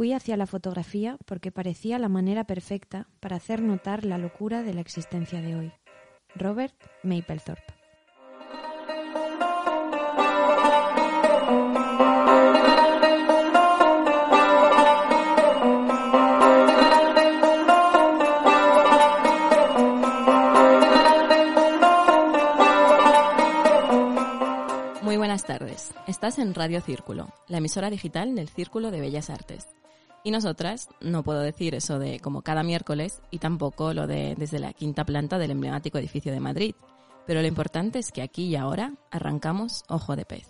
Fui hacia la fotografía porque parecía la manera perfecta para hacer notar la locura de la existencia de hoy. Robert Mapplethorpe. Muy buenas tardes. Estás en Radio Círculo, la emisora digital del Círculo de Bellas Artes. Y nosotras, no puedo decir eso de como cada miércoles y tampoco lo de desde la quinta planta del emblemático edificio de Madrid. Pero lo importante es que aquí y ahora arrancamos Ojo de Pez.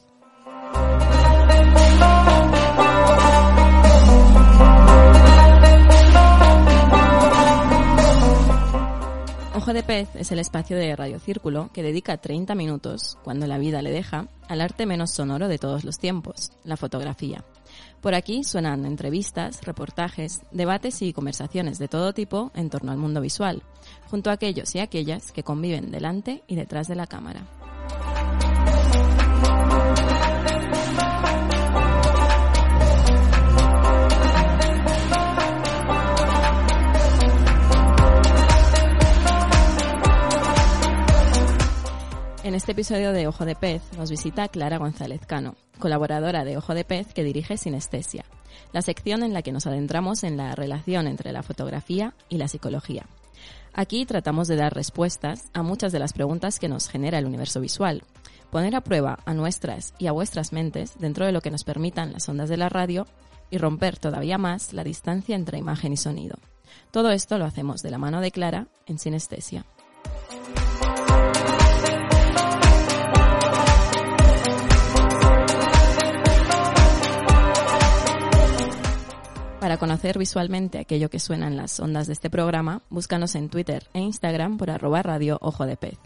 Ojo de Pez es el espacio de Radio Círculo que dedica 30 minutos, cuando la vida le deja, al arte menos sonoro de todos los tiempos, la fotografía. Por aquí suenan entrevistas, reportajes, debates y conversaciones de todo tipo en torno al mundo visual, junto a aquellos y aquellas que conviven delante y detrás de la cámara. En este episodio de Ojo de Pez nos visita Clara González Cano, colaboradora de Ojo de Pez que dirige Sinestesia, la sección en la que nos adentramos en la relación entre la fotografía y la psicología. Aquí tratamos de dar respuestas a muchas de las preguntas que nos genera el universo visual, poner a prueba a nuestras y a vuestras mentes dentro de lo que nos permitan las ondas de la radio y romper todavía más la distancia entre imagen y sonido. Todo esto lo hacemos de la mano de Clara en Sinestesia. Para conocer visualmente aquello que suena en las ondas de este programa, búscanos en Twitter e Instagram por arroba radio de pez.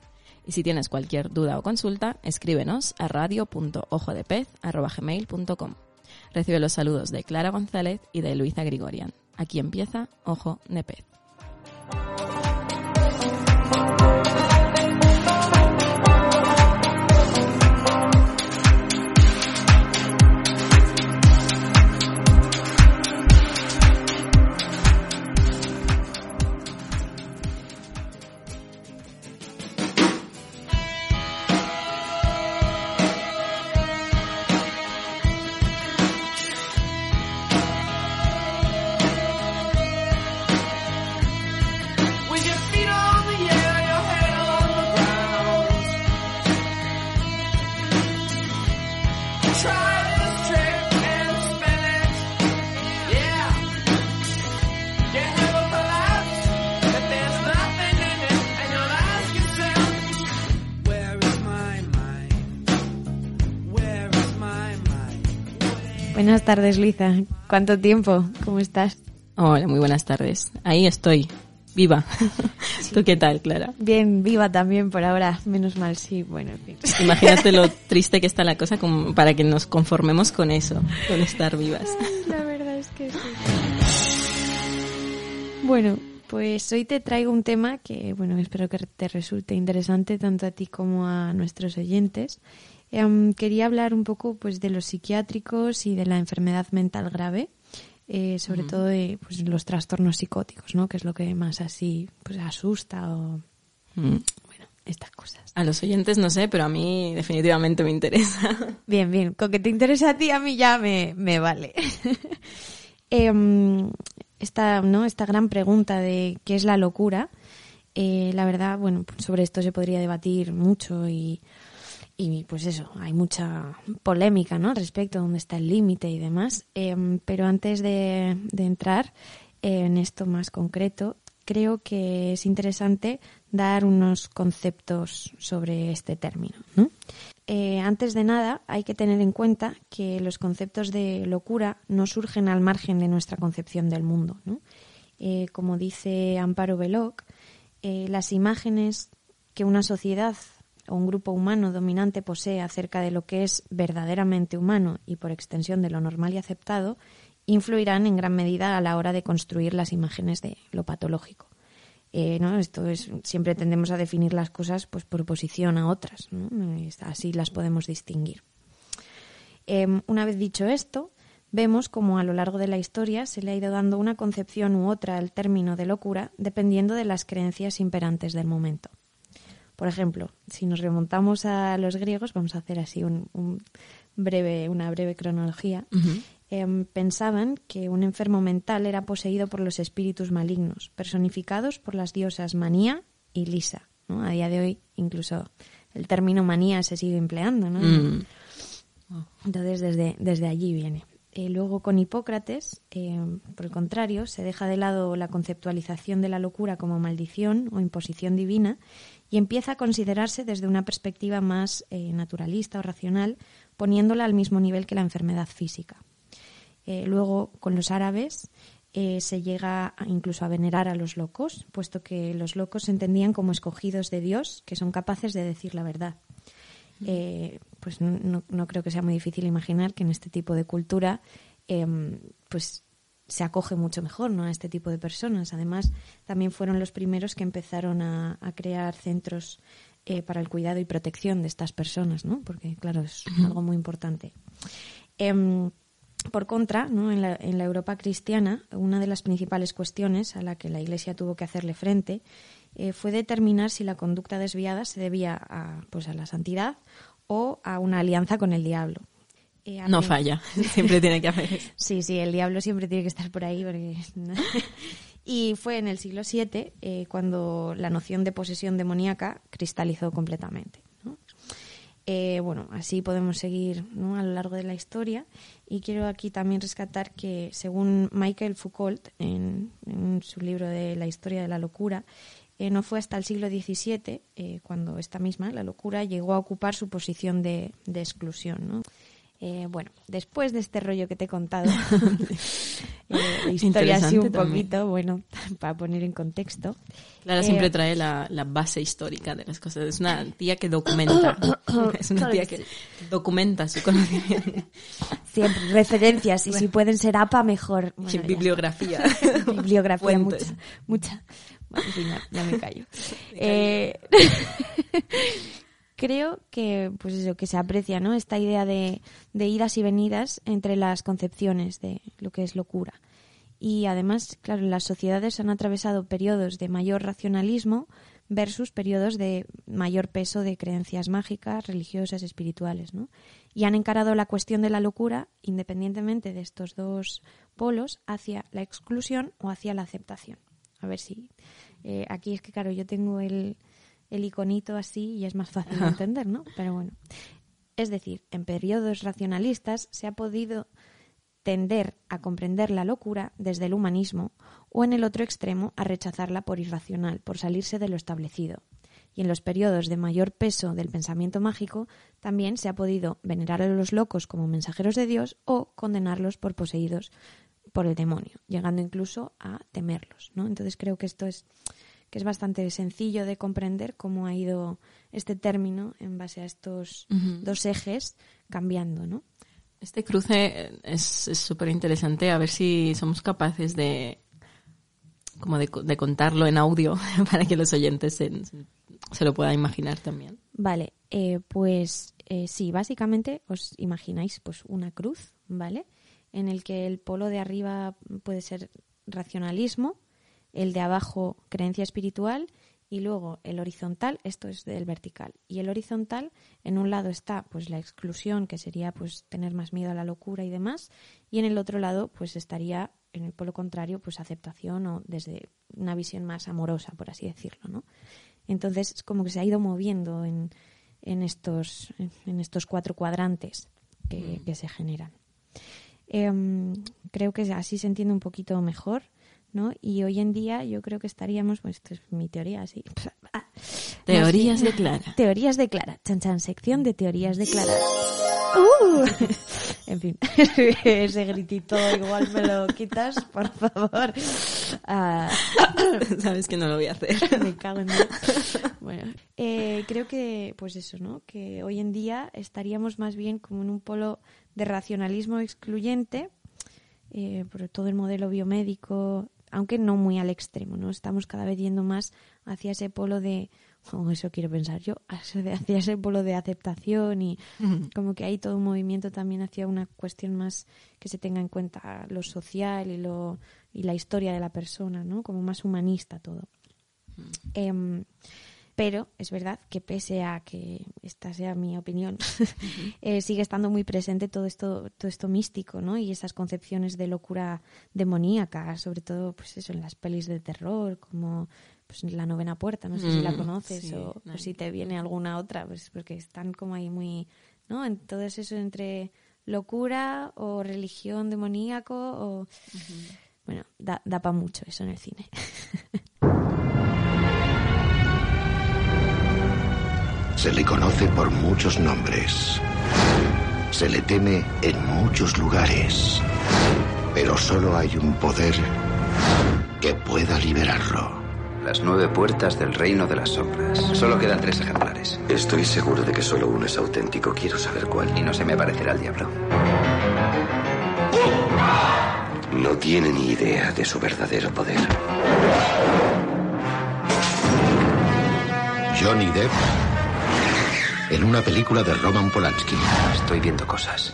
Y si tienes cualquier duda o consulta, escríbenos a radio.ojodepez.gmail.com. Recibe los saludos de Clara González y de Luisa Grigorian. Aquí empieza Ojo de Pez. Buenas tardes, Luisa. ¿Cuánto tiempo? ¿Cómo estás? Hola, muy buenas tardes. Ahí estoy, viva. ¿Tú qué tal, Clara? Bien, viva también por ahora. Menos mal, sí. Bueno, en fin. Imagínate lo triste que está la cosa como para que nos conformemos con eso, con estar vivas. La verdad es que sí. Bueno, pues hoy te traigo un tema que, bueno, espero que te resulte interesante tanto a ti como a nuestros oyentes. Em, quería hablar un poco pues de los psiquiátricos y de la enfermedad mental grave, eh, sobre todo de pues, los trastornos psicóticos, ¿no? Que es lo que más así pues asusta o Mm. bueno, estas cosas. A los oyentes no sé, pero a mí definitivamente me interesa. Bien, bien. Con que te interese a ti, a mí ya me, me vale. Em, esta, ¿no? esta gran pregunta de qué es la locura, eh, la verdad, bueno, pues sobre esto se podría debatir mucho y, y pues eso, hay mucha polémica, ¿no? Respecto a dónde está el límite y demás. Em, pero antes de, entrar en esto más concreto, creo que es interesante dar unos conceptos sobre este término, ¿no? eh, antes de nada hay que tener en cuenta que los conceptos de locura no surgen al margen de nuestra concepción del mundo. ¿no? Eh, como dice Amparo Belloc, eh, las imágenes que una sociedad o un grupo humano dominante posee acerca de lo que es verdaderamente humano y por extensión de lo normal y aceptado influirán en gran medida a la hora de construir las imágenes de lo patológico. Eh, ¿no? Esto es, siempre tendemos a definir las cosas pues, por oposición a otras. Es- Así las podemos distinguir. Em, una vez dicho esto, vemos como a lo largo de la historia se le ha ido dando una concepción u otra al término de locura dependiendo de las creencias imperantes del momento. Por ejemplo, si nos remontamos a los griegos, vamos a hacer así un, un breve, una breve cronología. Em, pensaban que un enfermo mental era poseído por los espíritus malignos, personificados por las diosas Manía y Lisa. ¿no? A día de hoy, incluso el término manía se sigue empleando. ¿no? Mm. Entonces, desde, desde allí viene. Eh, luego, con Hipócrates, eh, por el contrario, se deja de lado la conceptualización de la locura como maldición o imposición divina y empieza a considerarse desde una perspectiva más eh, naturalista o racional, poniéndola al mismo nivel que la enfermedad física. Eh, luego, con los árabes, eh, se llega a- incluso a venerar a los locos, puesto que los locos se entendían como escogidos de Dios, que son capaces de decir la verdad. Eh, pues no, no- no creo que sea muy difícil imaginar que en este tipo de cultura em, pues se acoge mucho mejor ¿no? a este tipo de personas. Además, también fueron los primeros que empezaron a, a crear centros eh, para el cuidado y protección de estas personas, ¿no? porque claro, es algo muy importante. Em, por contra, ¿no? en, la, en la Europa cristiana, una de las principales cuestiones a la que la Iglesia tuvo que hacerle frente eh, fue determinar si la conducta desviada se debía a, pues, a la santidad o a una alianza con el diablo. Eh, No falla, siempre tiene que haber. eso. Sí, sí, el diablo siempre tiene que estar por ahí. Porque... y fue en el siglo VII eh, cuando la noción de posesión demoníaca cristalizó completamente. ¿no? Eh, bueno, así podemos seguir ¿no? a lo largo de la historia. Y quiero aquí también rescatar que, según Michael Foucault, en, en su libro de La historia de la locura, eh, no fue hasta el siglo XVII eh, cuando esta misma, la locura, llegó a ocupar su posición de, de exclusión. ¿no? Eh, bueno, después de este rollo que te he contado, eh, historia así un también. poquito, bueno, para poner en contexto. Clara Eh, siempre trae la, la base histórica de las cosas. Es una tía que documenta. Es una tía que documenta su conocimiento. Siempre referencias y si pueden ser APA mejor. Bueno, Sí, bibliografía. Bibliografía, mucha. Mucha. Bueno, ya, ya me callo. Eh, creo que, pues eso, que se aprecia, ¿no? Esta idea de, de idas y venidas entre las concepciones de lo que es locura. Y además, claro, las sociedades han atravesado periodos de mayor racionalismo versus periodos de mayor peso de creencias mágicas, religiosas, espirituales, ¿no? Y han encarado la cuestión de la locura, independientemente de estos dos polos, hacia la exclusión o hacia la aceptación. A ver si... eh, aquí es que, claro, yo tengo el, el iconito así y es más fácil de entender, ¿no? Pero bueno. Es decir, en periodos racionalistas se ha podido tender a comprender la locura desde el humanismo o en el otro extremo a rechazarla por irracional, por salirse de lo establecido. Y en los periodos de mayor peso del pensamiento mágico también se ha podido venerar a los locos como mensajeros de Dios o condenarlos por poseídos por el demonio, llegando incluso a temerlos. ¿no? Entonces creo que esto es que es bastante sencillo de comprender cómo ha ido este término en base a estos dos ejes cambiando, ¿no? Este cruce es súper interesante. A ver si somos capaces de como de, de contarlo en audio para que los oyentes se, se lo puedan imaginar también. Vale, eh, pues eh, sí, básicamente os imagináis pues una cruz, ¿vale? En el que el polo de arriba puede ser racionalismo, el de abajo creencia espiritual y luego el horizontal, esto es del vertical. Y el horizontal, en un lado está pues la exclusión, que sería pues tener más miedo a la locura y demás, y en el otro lado pues estaría en el polo contrario pues aceptación o desde una visión más amorosa, por así decirlo, ¿no? Entonces es como que se ha ido moviendo en, en estos en, estos cuatro cuadrantes que, que se generan. Em, creo que así se entiende un poquito mejor, ¿no? Y hoy en día yo creo que estaríamos, pues esto es mi teoría, así, Teorías Más de Clara. Teorías de Clara. Chan chan, sección de teorías de Clara. ¡Uh! En fin, ese gritito igual me lo quitas, por favor. Ah, Sabes que no lo voy a hacer. me cago en Dios. Bueno, eh, creo que, pues eso, ¿no? Que hoy en día estaríamos más bien como en un polo de racionalismo excluyente, eh, por todo el modelo biomédico, aunque no muy al extremo, ¿no? Estamos cada vez yendo más hacia ese polo de, o eso quiero pensar yo, hacia ese polo de aceptación y como que hay todo un movimiento también hacia una cuestión más que se tenga en cuenta lo social y lo y la historia de la persona, ¿no? Como más humanista todo. Pero es verdad que pese a que esta sea mi opinión, eh, sigue estando muy presente todo esto, todo esto místico, ¿no? Y esas concepciones de locura demoníaca, sobre todo, pues eso, en las pelis de terror, como pues la novena puerta, no sé si la conoces sí, o, si te viene alguna otra, pues porque están como ahí muy, ¿no? En todo eso entre locura o religión demoníaco o... Bueno, da, da para mucho eso en el cine. Se le conoce por muchos nombres. Se le teme en muchos lugares. Pero solo hay un poder que pueda liberarlo. Las nueve puertas del reino de las sombras. Solo quedan tres ejemplares. Estoy seguro de que solo uno es auténtico. Quiero saber cuál. Y no se me parecerá al diablo. No tiene ni idea de su verdadero poder. Johnny Depp en una película de Roman Polanski. Estoy viendo cosas.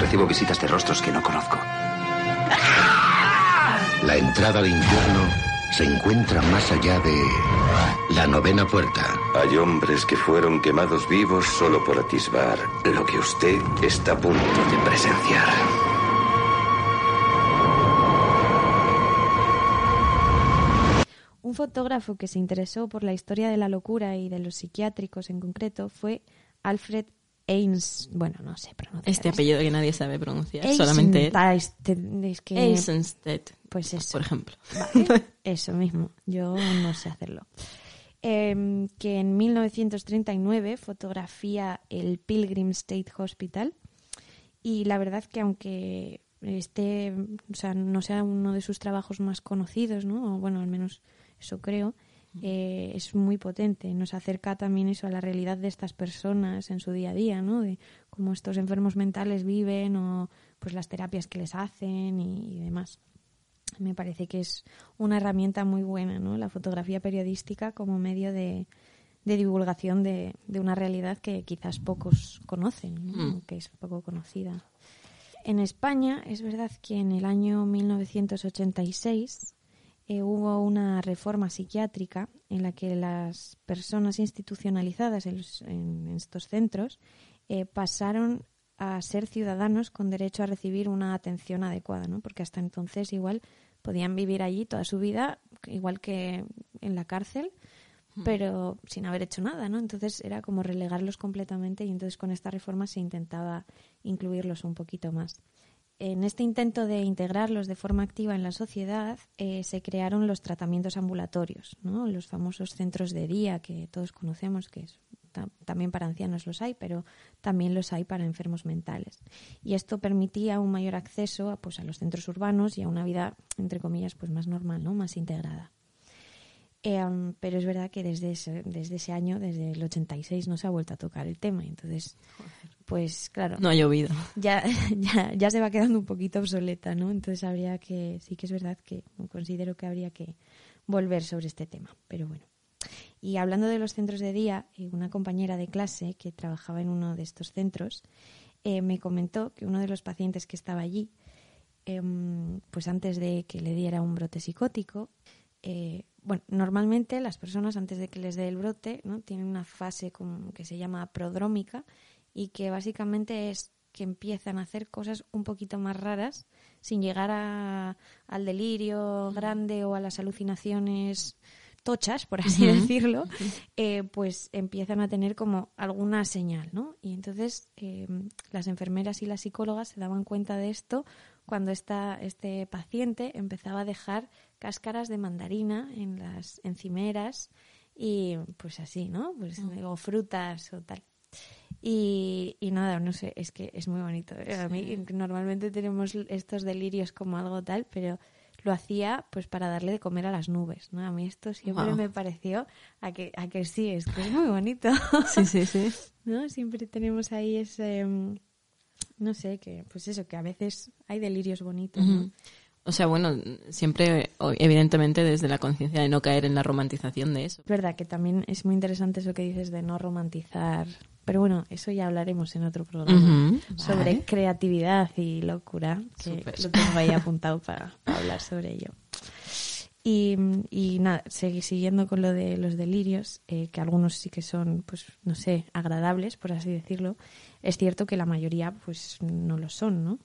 Recibo visitas de rostros que no conozco. La entrada al infierno se encuentra más allá de la novena puerta. Hay hombres que fueron quemados vivos solo por atisbar lo que usted está a punto de presenciar. Fotógrafo que se interesó por la historia de la locura y de los psiquiátricos en concreto fue Alfred Ains, bueno, no sé pronunciar. Este apellido que nadie sabe pronunciar, solamente él. Es que Eisenstedt, pues eso. por ejemplo. Vale, eso mismo, yo no sé hacerlo. Em, que en 1939 fotografía el Pilgrim State Hospital y la verdad que aunque este, o sea, no sea uno de sus trabajos más conocidos, ¿no? O bueno, al menos eso creo, eh, es muy potente. Nos acerca también eso a la realidad de estas personas en su día a día, ¿no? De cómo estos enfermos mentales viven o pues las terapias que les hacen y- y demás me parece que es una herramienta muy buena, ¿no? La fotografía periodística como medio de, de divulgación de, de una realidad que quizás pocos conocen, ¿no? Mm. Que es poco conocida. En España es verdad que en el año 1986 eh, hubo una reforma psiquiátrica en la que las personas institucionalizadas en, los- en estos centros eh, pasaron a ser ciudadanos con derecho a recibir una atención adecuada, ¿no? Porque hasta entonces igual podían vivir allí toda su vida, igual que en la cárcel, pero sin haber hecho nada, ¿no? Entonces era como relegarlos completamente y entonces con esta reforma se intentaba incluirlos un poquito más. En este intento de integrarlos de forma activa en la sociedad eh, se crearon los tratamientos ambulatorios, ¿no? los famosos centros de día que todos conocemos, que también para ancianos los hay, pero también los hay para enfermos mentales. Y esto permitía un mayor acceso a, pues, a los centros urbanos y a una vida, entre comillas, pues más normal, ¿no? más integrada. Eh, um, pero es verdad que desde ese, desde ese año, desde el 86, no se ha vuelto a tocar el tema. Entonces, pues claro, No ha llovido. ya, ya, ya se va quedando un poquito obsoleta, ¿no? Entonces habría que, sí que es verdad que considero que habría que volver sobre este tema, pero bueno. Y hablando de los centros de día, eh, una compañera de clase que trabajaba en uno de estos centros eh, me comentó que uno de los pacientes que estaba allí, em, pues antes de que le diera un brote psicótico, eh, bueno, normalmente las personas antes de que les dé el brote, ¿no? Tienen una fase como que se llama prodrómica y que básicamente es que empiezan a hacer cosas un poquito más raras sin llegar a- al delirio grande o a las alucinaciones tochas, por así decirlo, eh, pues empiezan a tener como alguna señal, ¿no? Y entonces eh, las enfermeras y las psicólogas se daban cuenta de esto cuando esta, este paciente empezaba a dejar cáscaras de mandarina en las encimeras y pues así, ¿no? Pues o frutas o tal. Y, y nada, no sé, es que es muy bonito. ¿eh? A mí normalmente tenemos estos delirios como algo tal, pero lo hacía pues para darle de comer a las nubes, ¿no? A mí esto siempre me pareció a que, a que sí, es que es muy bonito. Sí, sí, sí. ¿no? Siempre tenemos ahí ese, mm, no sé, que pues eso, que a veces hay delirios bonitos, ¿no? O sea, bueno, siempre, evidentemente, desde la conciencia de no caer en la romantización de eso. Es verdad que también es muy interesante eso que dices de no romantizar, pero bueno, eso ya hablaremos en otro programa sobre vale. creatividad y locura, que lo tengo ahí apuntado para, para hablar sobre ello. Y, y nada, siguiendo con lo de los delirios, eh, que algunos sí que son, pues, no sé, agradables, por así decirlo, es cierto que la mayoría, pues, no lo son, ¿no?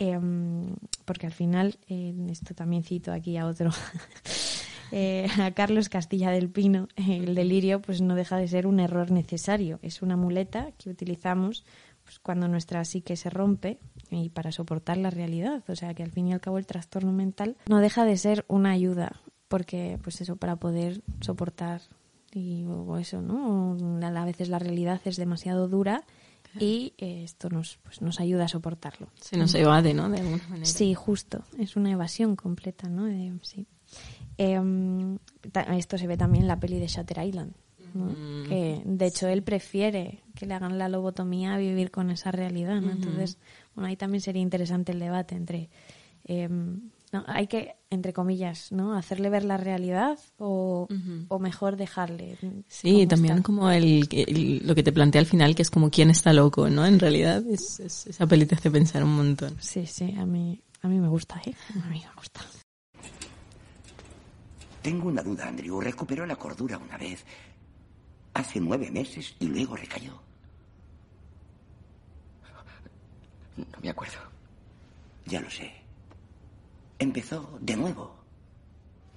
Em, porque al final, eh, esto también cito aquí a otro, eh, a Carlos Castilla del Pino, el delirio, pues, no deja de ser un error necesario. Es una muleta que utilizamos pues, cuando nuestra psique se rompe y para soportar la realidad. O sea que al fin y al cabo el trastorno mental no deja de ser una ayuda, porque pues eso, para poder soportar y eso, ¿no? A veces la realidad es demasiado dura y eh, esto nos, pues, nos ayuda a soportarlo. Se nos evade, ¿no? De alguna manera. Sí, justo. Es una evasión completa, ¿no? De- sí. Em, esto se ve también en la peli de Shutter Island. ¿no? Mm, que de hecho él prefiere que le hagan la lobotomía a vivir con esa realidad. ¿no? Entonces, bueno, ahí también sería interesante el debate entre. No, hay que, entre comillas, ¿no? Hacerle ver la realidad o, o mejor dejarle. Sí, también está. como el, el- lo que te plantea al final, que es como quién está loco, ¿no? En realidad, es, es- esa peli te hace pensar un montón. Sí, sí, a mí, a mí me gusta, ¿eh? A mí me gusta. Tengo una duda, Andrew. Recuperó la cordura una vez. Hace nueve meses y luego recayó. No me acuerdo. Ya lo sé. Empezó de nuevo.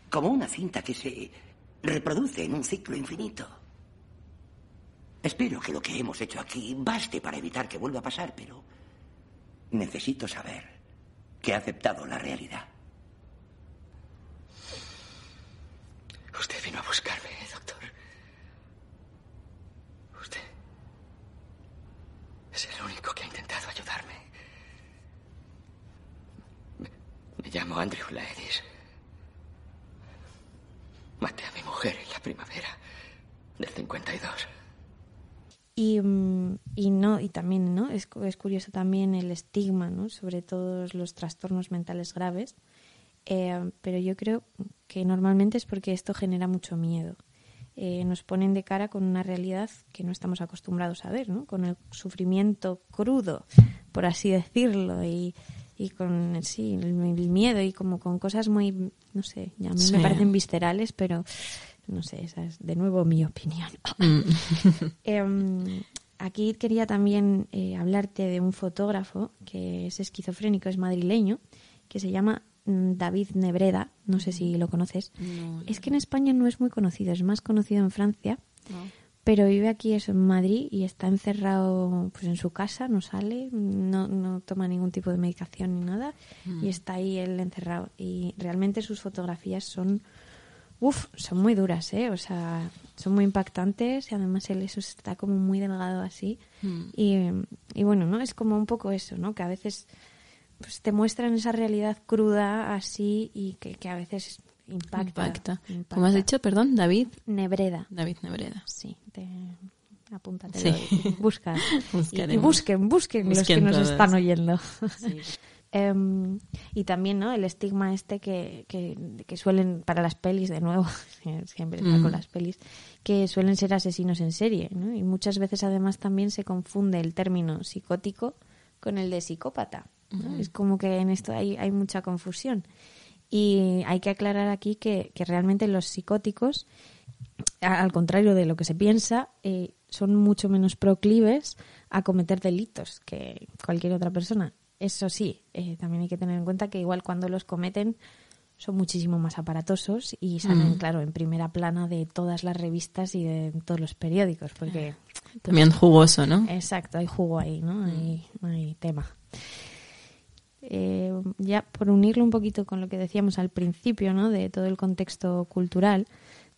Como una cinta que se reproduce en un ciclo infinito. Espero que lo que hemos hecho aquí baste para evitar que vuelva a pasar, pero necesito saber que ha aceptado la realidad. Usted vino a buscarme, doctor. Usted es el único que ha intentado ayudarme. Me, me llamo Andrew Laedis. Maté a mi mujer en la primavera del 52. Y, mm, y también no es, es curioso también el estigma no sobre todos los trastornos mentales graves. Eh, pero yo creo que normalmente es porque esto genera mucho miedo. Eh, nos ponen de cara con una realidad que no estamos acostumbrados a ver no con el sufrimiento crudo por así decirlo y y con sí el, el miedo y como con cosas muy no sé a mí Sí. me parecen viscerales pero no sé esa es de nuevo mi opinión. Mm. Aquí quería también eh, hablarte de un fotógrafo que es esquizofrénico, es madrileño, que se llama mm, David Nebreda. No sé si lo conoces. Es que en España no es muy conocido, es más conocido en Francia. Pero vive aquí eso, en Madrid y está encerrado pues en su casa, no sale, no, no toma ningún tipo de medicación ni nada y está ahí él encerrado. Y realmente sus fotografías son, uff, son muy duras, ¿eh? O sea, son muy impactantes y además él eso está como muy delgado así. Y, y bueno, ¿no? Es como un poco eso, ¿no? Que a veces pues te muestran esa realidad cruda así y que, que a veces impacta. Impacta. impacta. ¿Cómo has dicho? Perdón, David. Nebreda. David Nebreda. Sí, te... apúntate. Sí. Busca. Y, busquen, busquen, los que nos están oyendo. Sí. Em, y también, ¿no? El estigma este que, que, que suelen, para las pelis, de nuevo, siempre está Mm. con las pelis, que suelen ser asesinos en serie, ¿no? Y muchas veces además también se confunde el término psicótico con el de psicópata. ¿no? Es como que en esto hay, hay mucha confusión. Y hay que aclarar aquí que, que realmente los psicóticos, al contrario de lo que se piensa, eh, son mucho menos proclives a cometer delitos que cualquier otra persona. Eso sí, eh, también hay que tener en cuenta que igual cuando los cometen son muchísimo más aparatosos y salen, Mm. claro, en primera plana de todas las revistas y de todos los periódicos, porque También jugoso, ¿no? Exacto, hay jugo ahí, ¿no? Hay, hay tema. Eh, ya por unirlo un poquito con lo que decíamos al principio, ¿no? De todo el contexto cultural,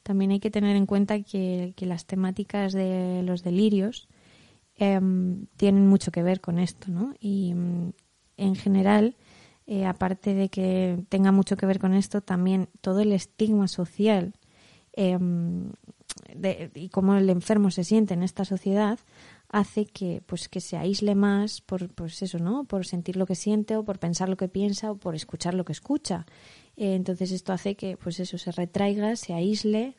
también hay que tener en cuenta que, que las temáticas de los delirios em, tienen mucho que ver con esto, ¿no? Y mm, en general, eh, aparte de que tenga mucho que ver con esto, también todo el estigma social em, y cómo el enfermo se siente en esta sociedad hace que pues que se aísle más por pues eso no por sentir lo que siente o por pensar lo que piensa o por escuchar lo que escucha. Eh, entonces esto hace que pues eso se retraiga se aísle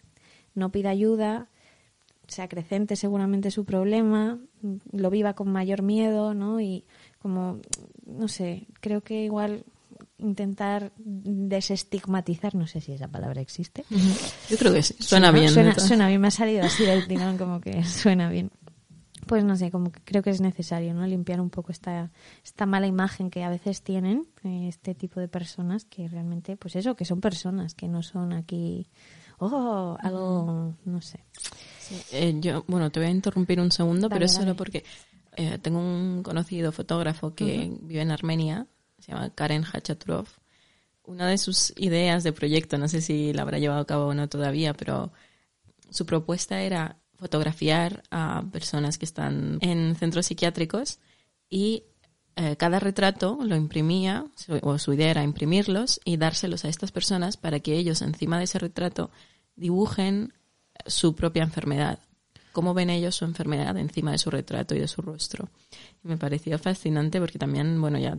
no pida ayuda se acrecente seguramente su problema lo viva con mayor miedo no y como no sé creo que igual intentar desestigmatizar no sé si esa palabra existe Yo creo que sí. Suena bien. Suena, suena bien, me ha salido así del tirón, como que suena bien. Pues no sé, como que creo que es necesario, ¿no? Limpiar un poco esta, esta mala imagen que a veces tienen eh, este tipo de personas que realmente, pues eso, que son personas, que no son aquí, oh, algo, no sé. Eh, yo, bueno, te voy a interrumpir un segundo, Dale, pero dale. solo porque eh, tengo un conocido fotógrafo que vive en Armenia, se llama Karen Hachaturov. Una de sus ideas de proyecto, no sé si la habrá llevado a cabo o no todavía, pero su propuesta era fotografiar a personas que están en centros psiquiátricos y eh, cada retrato lo imprimía, o su idea era imprimirlos y dárselos a estas personas para que ellos encima de ese retrato dibujen su propia enfermedad. Cómo ven ellos su enfermedad encima de su retrato y de su rostro. Y me pareció fascinante porque también, bueno, ya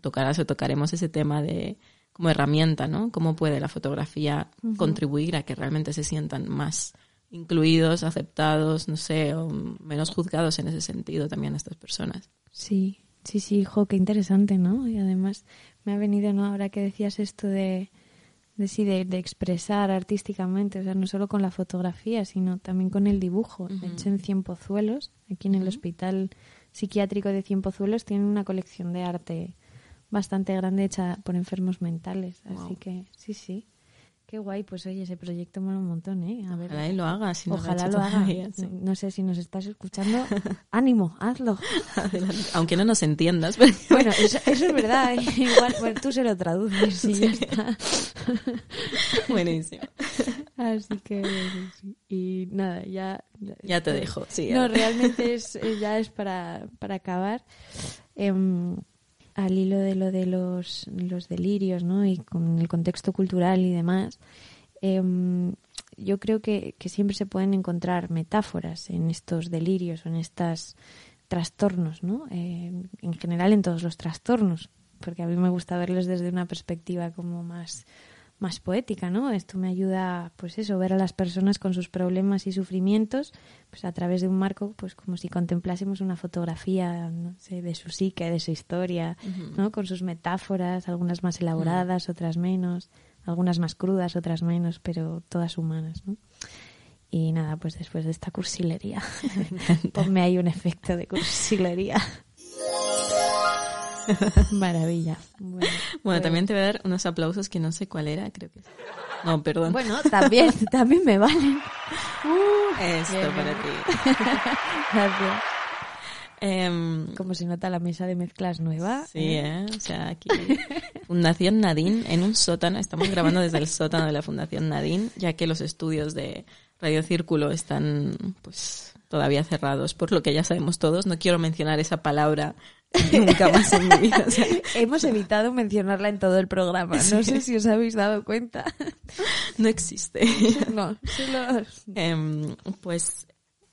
tocarás o tocaremos ese tema de como herramienta, ¿no? Cómo puede la fotografía contribuir a que realmente se sientan más incluidos, aceptados, no sé, o menos juzgados en ese sentido también estas personas. Sí, sí, sí, jo, qué interesante, ¿no? Y además me ha venido, ¿no? Ahora que decías esto de, de sí, de, de expresar artísticamente, o sea, no solo con la fotografía, sino también con el dibujo. De hecho, en Cienpozuelos, aquí en el Hospital Psiquiátrico de Cienpozuelos, tienen una colección de arte bastante grande hecha por enfermos mentales. Así que, sí, sí. Qué guay, pues oye, ese proyecto mola un montón, ¿eh? A ver, Ojalá y lo haga, si no Ojalá lo haga. todavía, sí. No sé si nos estás escuchando. Ánimo, hazlo. Adelante. Aunque no nos entiendas. pero- Bueno, eso, eso es verdad. ¿eh? Igual, bueno, tú se lo traduces y ya está. Buenísimo. Así que, sí. y nada, ya. Ya te dejo, sí. No, realmente es, eh, ya es para, para acabar. Em, al hilo de lo de los, los delirios, ¿no? Y con el contexto cultural y demás. em, yo creo que, que siempre se pueden encontrar metáforas en estos delirios o en estos trastornos, ¿no? Eh, en general en todos los trastornos, porque a mí me gusta verlos desde una perspectiva como más más poética, ¿no? Esto me ayuda, pues eso, ver a las personas con sus problemas y sufrimientos, pues a través de un marco, pues como si contemplásemos una fotografía, no sé, de su psique, de su historia, ¿no? Con sus metáforas, algunas más elaboradas, otras menos, algunas más crudas, otras menos, pero todas humanas, ¿no? Y nada, pues después de esta cursilería, ponme ahí un efecto de cursilería. Maravilla. Bueno, Bueno, pues- también te voy a dar unos aplausos que no sé cuál era, creo que. No, perdón. Bueno, también, también me valen. Esto bien, para bien. ti. Gracias. Em, Como se nota la mesa de mezclas nueva. sí, ¿eh? O sea, aquí. Fundación Nadine, en un sótano. Estamos grabando desde el sótano de la Fundación Nadine, ya que los estudios de Radio Círculo están, pues, todavía cerrados, por lo que ya sabemos todos. No quiero mencionar esa palabra nunca más en mi vida. o sea, Hemos evitado mencionarla en todo el programa. No sé si os habéis dado cuenta. no existe. No, solo... Em, pues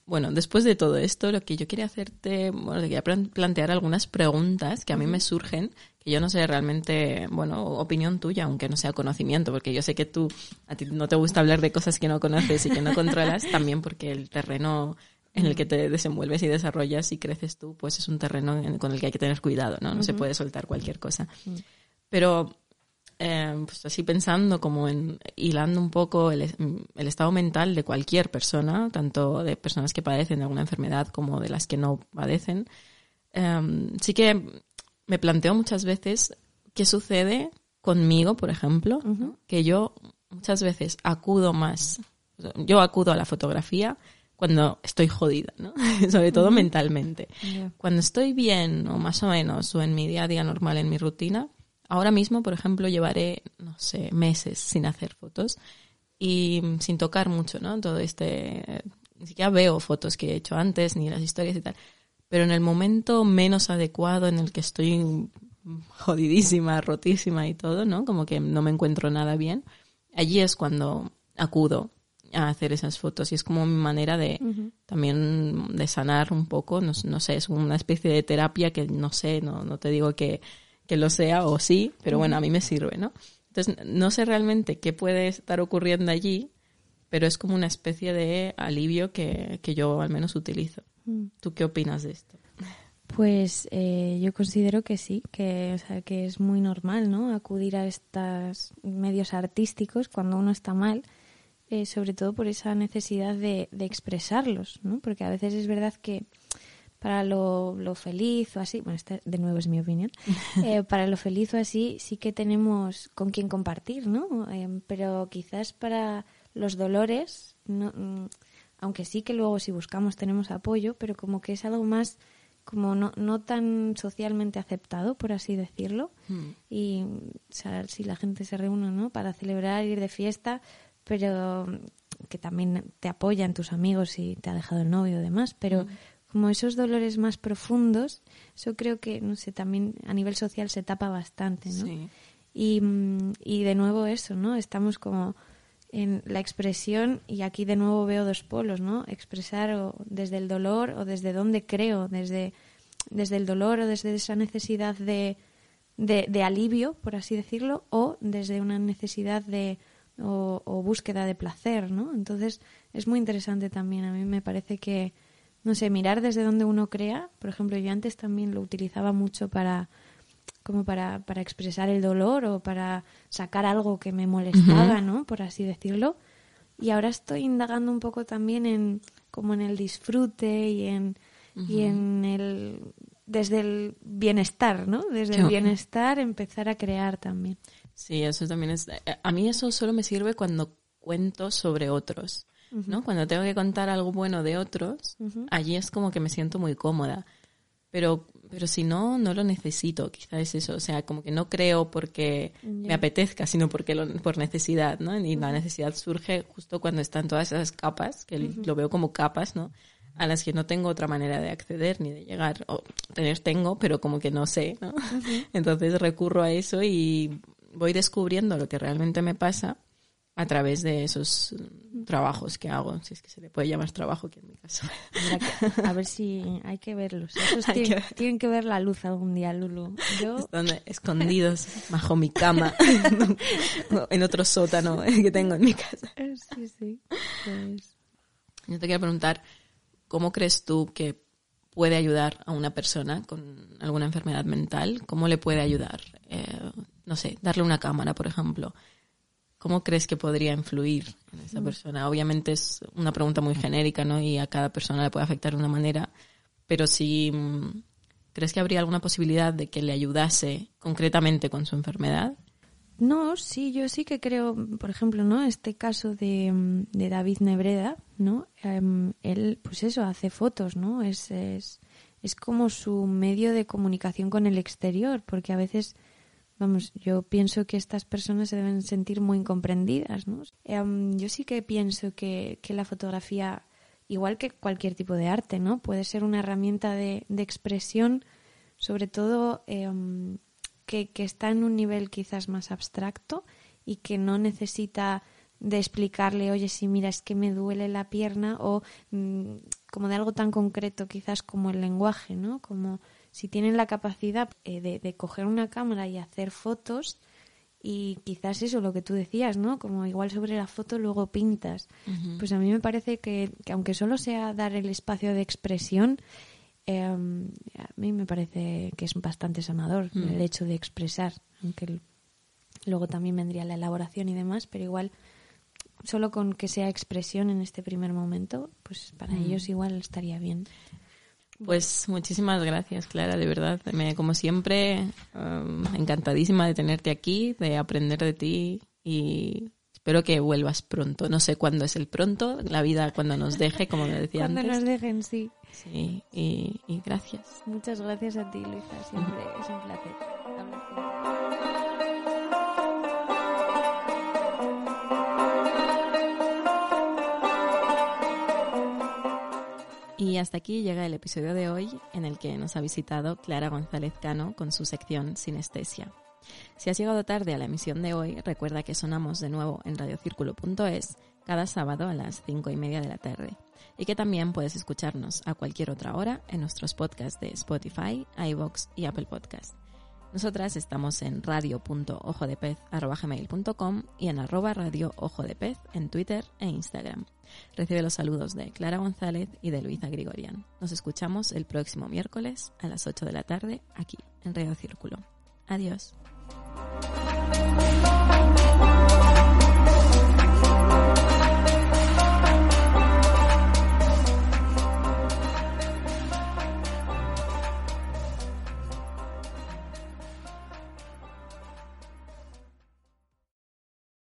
bueno, después de todo esto, lo que yo quería hacerte, bueno, te quería plan- plantear algunas preguntas que a mí me surgen, que yo no sé realmente, bueno, opinión tuya, aunque no sea conocimiento, porque yo sé que tú, a ti no te gusta hablar de cosas que no conoces y que no controlas, también porque el terreno en el que te desenvuelves y desarrollas y creces tú, pues es un terreno en- con el que hay que tener cuidado, ¿no? No se puede soltar cualquier cosa. Pero eh, pues así pensando como en hilando un poco el, el estado mental de cualquier persona, tanto de personas que padecen de alguna enfermedad como de las que no padecen, eh, sí que me planteo muchas veces qué sucede conmigo, por ejemplo, ¿no? que yo muchas veces acudo más, yo acudo a la fotografía cuando estoy jodida, ¿no? sobre todo mentalmente. Ya. Cuando estoy bien o más o menos o en mi día a día normal, en mi rutina, ahora mismo, por ejemplo, llevaré, no sé, meses sin hacer fotos y mm, sin tocar mucho, ¿no? Todo este, ni siquiera veo fotos que he hecho antes, ni las historias y tal. Pero en el momento menos adecuado en el que estoy jodidísima, rotísima y todo, ¿no? Como que no me encuentro nada bien. Allí es cuando acudo a hacer esas fotos y es como mi manera de también de sanar un poco, no, no sé, es una especie de terapia que no sé, no, no te digo que, que lo sea o sí, pero bueno, a mí me sirve, ¿no? Entonces, no sé realmente qué puede estar ocurriendo allí, pero es como una especie de alivio que, que yo al menos utilizo. Mm. ¿Tú qué opinas de esto? Pues eh, yo considero que sí, que, o sea, que es muy normal, ¿no? Acudir a estos medios artísticos cuando uno está mal, eh, sobre todo por esa necesidad de, de expresarlos, ¿no? Porque a veces es verdad que para lo, lo feliz o así, bueno, esta de nuevo es mi opinión, eh, para lo feliz o así sí que tenemos con quien compartir, ¿no? Eh, pero quizás para los dolores, no, mm, aunque sí que luego si buscamos tenemos apoyo, pero como que es algo más como no, no tan socialmente aceptado, por así decirlo. Y o sea, si la gente se reúne ¿no? para celebrar, ir de fiesta, pero que también te apoyan tus amigos si te ha dejado el novio y demás, pero como esos dolores más profundos, eso creo que, no sé, también a nivel social se tapa bastante, ¿no? Sí. Y, mm, y de nuevo eso, ¿no? Estamos como en la expresión y aquí de nuevo veo dos polos, ¿no? Expresar o desde el dolor o desde donde creo, desde, desde el dolor o desde esa necesidad de, de, de alivio, por así decirlo, o desde una necesidad de o, o búsqueda de placer, ¿no? Entonces es muy interesante también. A mí me parece que, no sé, mirar desde donde uno crea. Por ejemplo, yo antes también lo utilizaba mucho para como para, para expresar el dolor o para sacar algo que me molestaba, ¿no? Por así decirlo. Y ahora estoy indagando un poco también en como en el disfrute y en y en el desde el bienestar, ¿no? Desde el bienestar empezar a crear también. Sí, eso también es. eh, A mí eso solo me sirve cuando cuento sobre otros, ¿no? Cuando tengo que contar algo bueno de otros, allí es como que me siento muy cómoda. Pero, pero si no, no lo necesito, quizá es eso. O sea, como que no creo porque me apetezca, sino porque lo- por necesidad, ¿no? Y la necesidad surge justo cuando están todas esas capas, que lo veo como capas, ¿no? A las que no tengo otra manera de acceder ni de llegar. O tener tengo, pero como que no sé, ¿no? Entonces recurro a eso y voy descubriendo lo que realmente me pasa a través de esos trabajos que hago, si es que se le puede llamar trabajo, que en mi caso. A ver si hay que verlos. Esos que tienen, ver. tienen que ver la luz algún día, Lulu. Yo Están escondidos bajo mi cama, en otro sótano que tengo en mi casa. sí, sí. Pues, Yo te quiero preguntar, ¿cómo crees tú que puede ayudar a una persona con alguna enfermedad mental? ¿Cómo le puede ayudar? Eh, no sé, darle una cámara, por ejemplo. ¿Cómo crees que podría influir en esa persona? Obviamente es una pregunta muy genérica, ¿no? Y a cada persona le puede afectar de una manera. Pero si mm, crees que habría alguna posibilidad de que le ayudase concretamente con su enfermedad. No, sí, yo sí que creo, por ejemplo, ¿no? Este caso de, mm, de David Nebreda, ¿no? Em, él, pues eso, hace fotos, ¿no? Es, es, es como su medio de comunicación con el exterior, porque a veces, vamos, yo pienso que estas personas se deben sentir muy incomprendidas, ¿no? Em, yo sí que pienso que, que la fotografía, igual que cualquier tipo de arte, ¿no? Puede ser una herramienta de, de expresión, sobre todo em, que, que está en un nivel quizás más abstracto y que no necesita de explicarle, oye, sí, mira, es que me duele la pierna o mm, como de algo tan concreto quizás como el lenguaje, ¿no? Como si tienen la capacidad eh, de, de coger una cámara y hacer fotos y quizás eso, lo que tú decías, ¿no? Como igual sobre la foto luego pintas. Pues a mí me parece que, que aunque solo sea dar el espacio de expresión, eh, a mí me parece que es bastante sanador Mm. el hecho de expresar, aunque el- luego también vendría la elaboración y demás, pero igual solo con que sea expresión en este primer momento, pues para Mm. ellos igual estaría bien. Pues muchísimas gracias, Clara, de verdad. Me, como siempre, um, encantadísima de tenerte aquí, de aprender de ti y espero que vuelvas pronto. No sé cuándo es el pronto, la vida cuando nos deje, como me decía Cuando antes. nos dejen, sí. Sí, y, y gracias. Muchas gracias a ti, Luisa, siempre es un placer. Y hasta aquí llega el episodio de hoy en el que nos ha visitado Clara González Cano con su sección Sinestesia. Si has llegado tarde a la emisión de hoy, recuerda que sonamos de nuevo en radiocírculo.es cada sábado a las cinco y media de la tarde y que también puedes escucharnos a cualquier otra hora en nuestros podcasts de Spotify, iVoox y Apple Podcasts. Nosotras estamos en radio.ojodepez.com y en arroba radio ojo de pez en Twitter e Instagram. Recibe los saludos de Clara González y de Luisa Grigorian. Nos escuchamos el próximo miércoles a las 8 de la tarde aquí en Radio Círculo. Adiós.